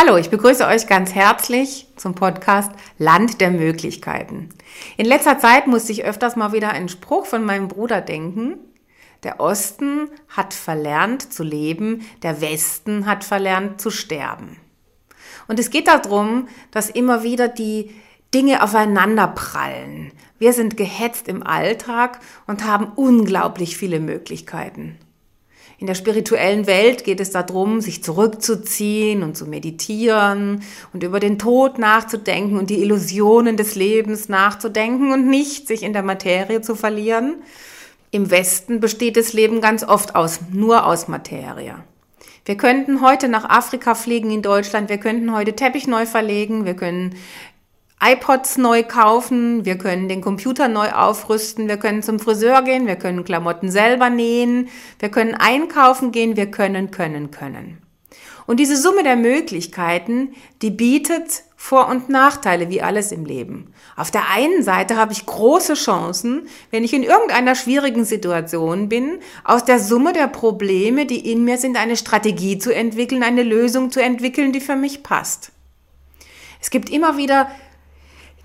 Hallo, ich begrüße euch ganz herzlich zum Podcast Land der Möglichkeiten. In letzter Zeit musste ich öfters mal wieder einen Spruch von meinem Bruder denken. Der Osten hat verlernt zu leben, der Westen hat verlernt zu sterben. Und es geht darum, dass immer wieder die Dinge aufeinander prallen. Wir sind gehetzt im Alltag und haben unglaublich viele Möglichkeiten. In der spirituellen Welt geht es darum, sich zurückzuziehen und zu meditieren und über den Tod nachzudenken und die Illusionen des Lebens nachzudenken und nicht sich in der Materie zu verlieren. Im Westen besteht das Leben ganz oft aus, nur aus Materie. Wir könnten heute nach Afrika fliegen in Deutschland, wir könnten heute Teppich neu verlegen, wir können iPods neu kaufen, wir können den Computer neu aufrüsten, wir können zum Friseur gehen, wir können Klamotten selber nähen, wir können einkaufen gehen, wir können, können, können. Und diese Summe der Möglichkeiten, die bietet Vor- und Nachteile wie alles im Leben. Auf der einen Seite habe ich große Chancen, wenn ich in irgendeiner schwierigen Situation bin, aus der Summe der Probleme, die in mir sind, eine Strategie zu entwickeln, eine Lösung zu entwickeln, die für mich passt. Es gibt immer wieder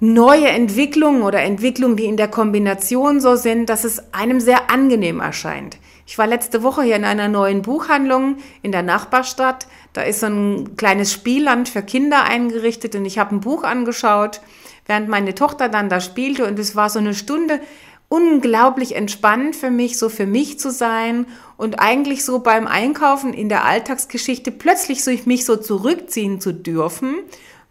neue Entwicklungen oder Entwicklungen, die in der Kombination so sind, dass es einem sehr angenehm erscheint. Ich war letzte Woche hier in einer neuen Buchhandlung in der Nachbarstadt. Da ist so ein kleines Spielland für Kinder eingerichtet und ich habe ein Buch angeschaut, während meine Tochter dann da spielte und es war so eine Stunde unglaublich entspannend für mich, so für mich zu sein und eigentlich so beim Einkaufen in der Alltagsgeschichte plötzlich so mich so zurückziehen zu dürfen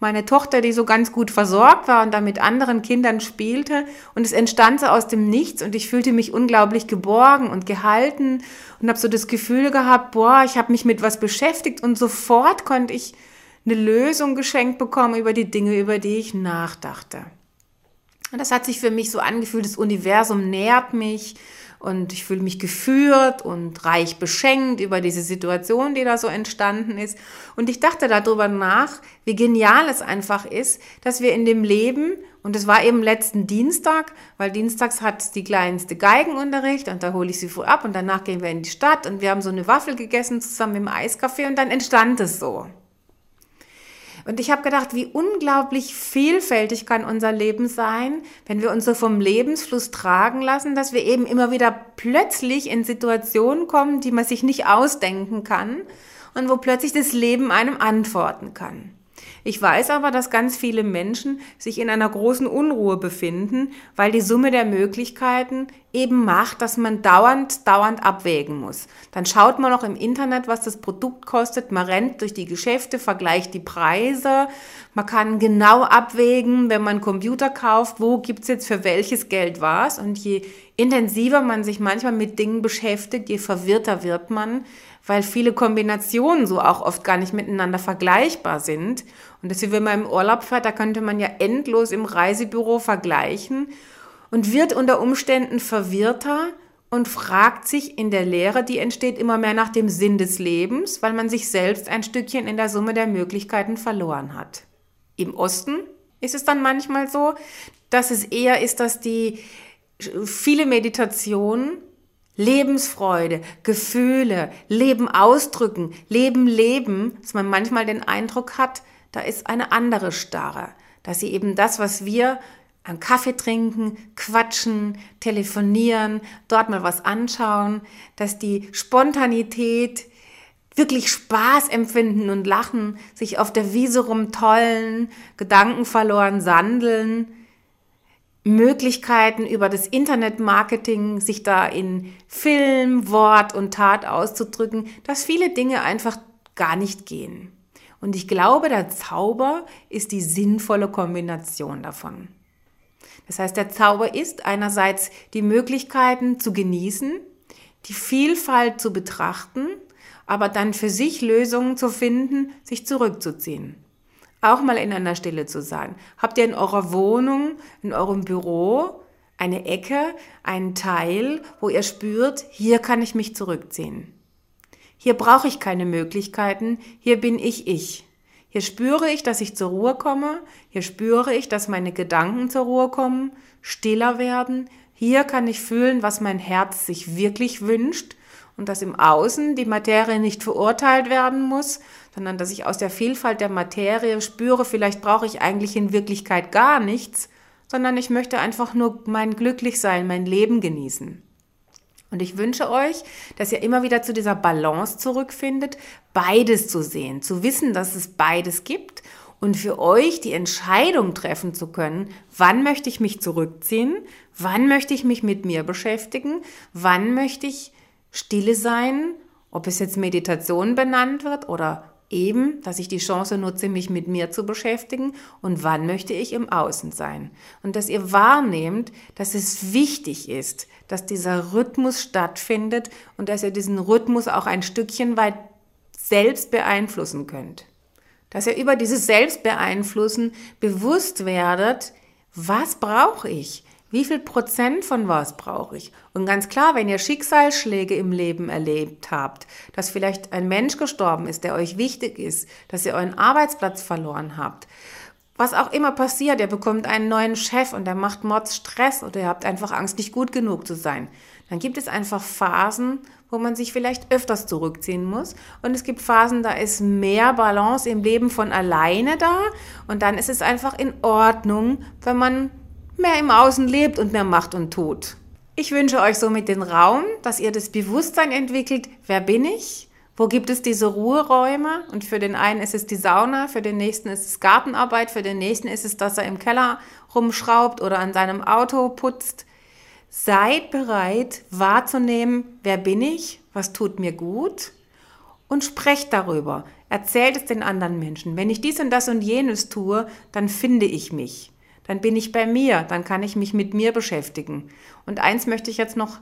meine Tochter, die so ganz gut versorgt war und da mit anderen Kindern spielte. Und es entstand so aus dem Nichts und ich fühlte mich unglaublich geborgen und gehalten und habe so das Gefühl gehabt, boah, ich habe mich mit was beschäftigt und sofort konnte ich eine Lösung geschenkt bekommen über die Dinge, über die ich nachdachte. Und das hat sich für mich so angefühlt, das Universum nährt mich und ich fühle mich geführt und reich beschenkt über diese Situation, die da so entstanden ist. Und ich dachte darüber nach, wie genial es einfach ist, dass wir in dem Leben, und es war eben letzten Dienstag, weil dienstags hat die kleinste Geigenunterricht und da hole ich sie früh ab und danach gehen wir in die Stadt und wir haben so eine Waffel gegessen zusammen im Eiskaffee und dann entstand es so. Und ich habe gedacht, wie unglaublich vielfältig kann unser Leben sein, wenn wir uns so vom Lebensfluss tragen lassen, dass wir eben immer wieder plötzlich in Situationen kommen, die man sich nicht ausdenken kann und wo plötzlich das Leben einem antworten kann. Ich weiß aber, dass ganz viele Menschen sich in einer großen Unruhe befinden, weil die Summe der Möglichkeiten eben macht, dass man dauernd, dauernd abwägen muss. Dann schaut man noch im Internet, was das Produkt kostet, man rennt durch die Geschäfte, vergleicht die Preise, man kann genau abwägen, wenn man Computer kauft, wo gibt's jetzt für welches Geld was und je intensiver man sich manchmal mit Dingen beschäftigt, je verwirrter wird man, weil viele Kombinationen so auch oft gar nicht miteinander vergleichbar sind. Und deswegen, wenn man im Urlaub fährt, da könnte man ja endlos im Reisebüro vergleichen und wird unter Umständen verwirrter und fragt sich in der Lehre, die entsteht, immer mehr nach dem Sinn des Lebens, weil man sich selbst ein Stückchen in der Summe der Möglichkeiten verloren hat. Im Osten ist es dann manchmal so, dass es eher ist, dass die viele Meditationen Lebensfreude, Gefühle, Leben ausdrücken, Leben leben, dass man manchmal den Eindruck hat, da ist eine andere Starre, dass sie eben das, was wir an Kaffee trinken, quatschen, telefonieren, dort mal was anschauen, dass die Spontanität, wirklich Spaß empfinden und lachen, sich auf der Wiese rumtollen, Gedanken verloren sandeln, Möglichkeiten über das Internetmarketing, sich da in Film, Wort und Tat auszudrücken, dass viele Dinge einfach gar nicht gehen. Und ich glaube, der Zauber ist die sinnvolle Kombination davon. Das heißt, der Zauber ist einerseits die Möglichkeiten zu genießen, die Vielfalt zu betrachten, aber dann für sich Lösungen zu finden, sich zurückzuziehen auch mal in einer Stille zu sein. Habt ihr in eurer Wohnung, in eurem Büro eine Ecke, einen Teil, wo ihr spürt, hier kann ich mich zurückziehen. Hier brauche ich keine Möglichkeiten, hier bin ich ich. Hier spüre ich, dass ich zur Ruhe komme, hier spüre ich, dass meine Gedanken zur Ruhe kommen, stiller werden. Hier kann ich fühlen, was mein Herz sich wirklich wünscht und dass im Außen die Materie nicht verurteilt werden muss, sondern dass ich aus der Vielfalt der Materie spüre, vielleicht brauche ich eigentlich in Wirklichkeit gar nichts, sondern ich möchte einfach nur mein Glücklichsein, mein Leben genießen. Und ich wünsche euch, dass ihr immer wieder zu dieser Balance zurückfindet, beides zu sehen, zu wissen, dass es beides gibt und für euch die Entscheidung treffen zu können, wann möchte ich mich zurückziehen, wann möchte ich mich mit mir beschäftigen, wann möchte ich stille sein, ob es jetzt Meditation benannt wird oder eben, dass ich die Chance nutze, mich mit mir zu beschäftigen und wann möchte ich im Außen sein. Und dass ihr wahrnehmt, dass es wichtig ist, dass dieser Rhythmus stattfindet und dass ihr diesen Rhythmus auch ein Stückchen weit selbst beeinflussen könnt. Dass ihr über dieses Selbstbeeinflussen bewusst werdet, was brauche ich? Wie viel Prozent von was brauche ich? Und ganz klar, wenn ihr Schicksalsschläge im Leben erlebt habt, dass vielleicht ein Mensch gestorben ist, der euch wichtig ist, dass ihr euren Arbeitsplatz verloren habt, was auch immer passiert, ihr bekommt einen neuen Chef und der macht Mords Stress oder ihr habt einfach Angst, nicht gut genug zu sein, dann gibt es einfach Phasen, wo man sich vielleicht öfters zurückziehen muss. Und es gibt Phasen, da ist mehr Balance im Leben von alleine da. Und dann ist es einfach in Ordnung, wenn man mehr im Außen lebt und mehr macht und tut. Ich wünsche euch somit den Raum, dass ihr das Bewusstsein entwickelt, wer bin ich? Wo gibt es diese Ruheräume? Und für den einen ist es die Sauna, für den nächsten ist es Gartenarbeit, für den nächsten ist es, dass er im Keller rumschraubt oder an seinem Auto putzt. Seid bereit wahrzunehmen, wer bin ich, was tut mir gut und sprecht darüber. Erzählt es den anderen Menschen. Wenn ich dies und das und jenes tue, dann finde ich mich dann bin ich bei mir, dann kann ich mich mit mir beschäftigen. Und eins möchte ich jetzt noch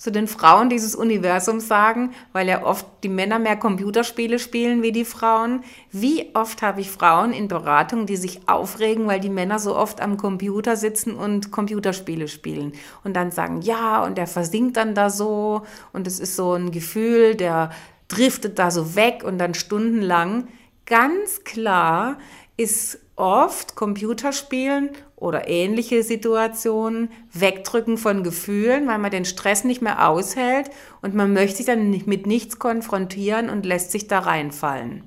zu den Frauen dieses Universums sagen, weil ja oft die Männer mehr Computerspiele spielen wie die Frauen. Wie oft habe ich Frauen in Beratung, die sich aufregen, weil die Männer so oft am Computer sitzen und Computerspiele spielen und dann sagen, ja, und der versinkt dann da so und es ist so ein Gefühl, der driftet da so weg und dann stundenlang. Ganz klar ist oft Computerspielen oder ähnliche Situationen, Wegdrücken von Gefühlen, weil man den Stress nicht mehr aushält und man möchte sich dann mit nichts konfrontieren und lässt sich da reinfallen.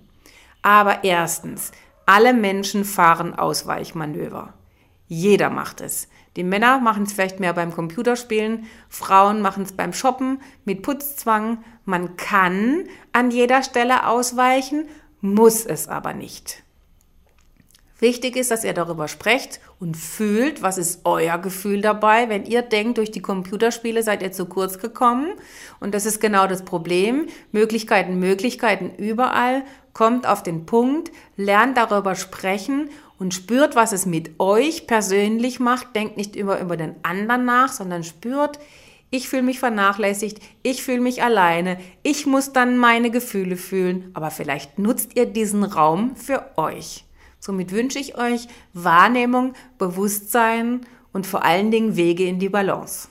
Aber erstens, alle Menschen fahren Ausweichmanöver. Jeder macht es. Die Männer machen es vielleicht mehr beim Computerspielen, Frauen machen es beim Shoppen mit Putzzwang. Man kann an jeder Stelle ausweichen, muss es aber nicht. Wichtig ist, dass ihr darüber sprecht und fühlt, was ist euer Gefühl dabei, wenn ihr denkt, durch die Computerspiele seid ihr zu kurz gekommen. Und das ist genau das Problem. Möglichkeiten, Möglichkeiten überall. Kommt auf den Punkt, lernt darüber sprechen und spürt, was es mit euch persönlich macht. Denkt nicht immer über den anderen nach, sondern spürt, ich fühle mich vernachlässigt, ich fühle mich alleine, ich muss dann meine Gefühle fühlen, aber vielleicht nutzt ihr diesen Raum für euch. Somit wünsche ich euch Wahrnehmung, Bewusstsein und vor allen Dingen Wege in die Balance.